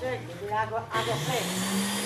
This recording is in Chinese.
这你们家给我安个配。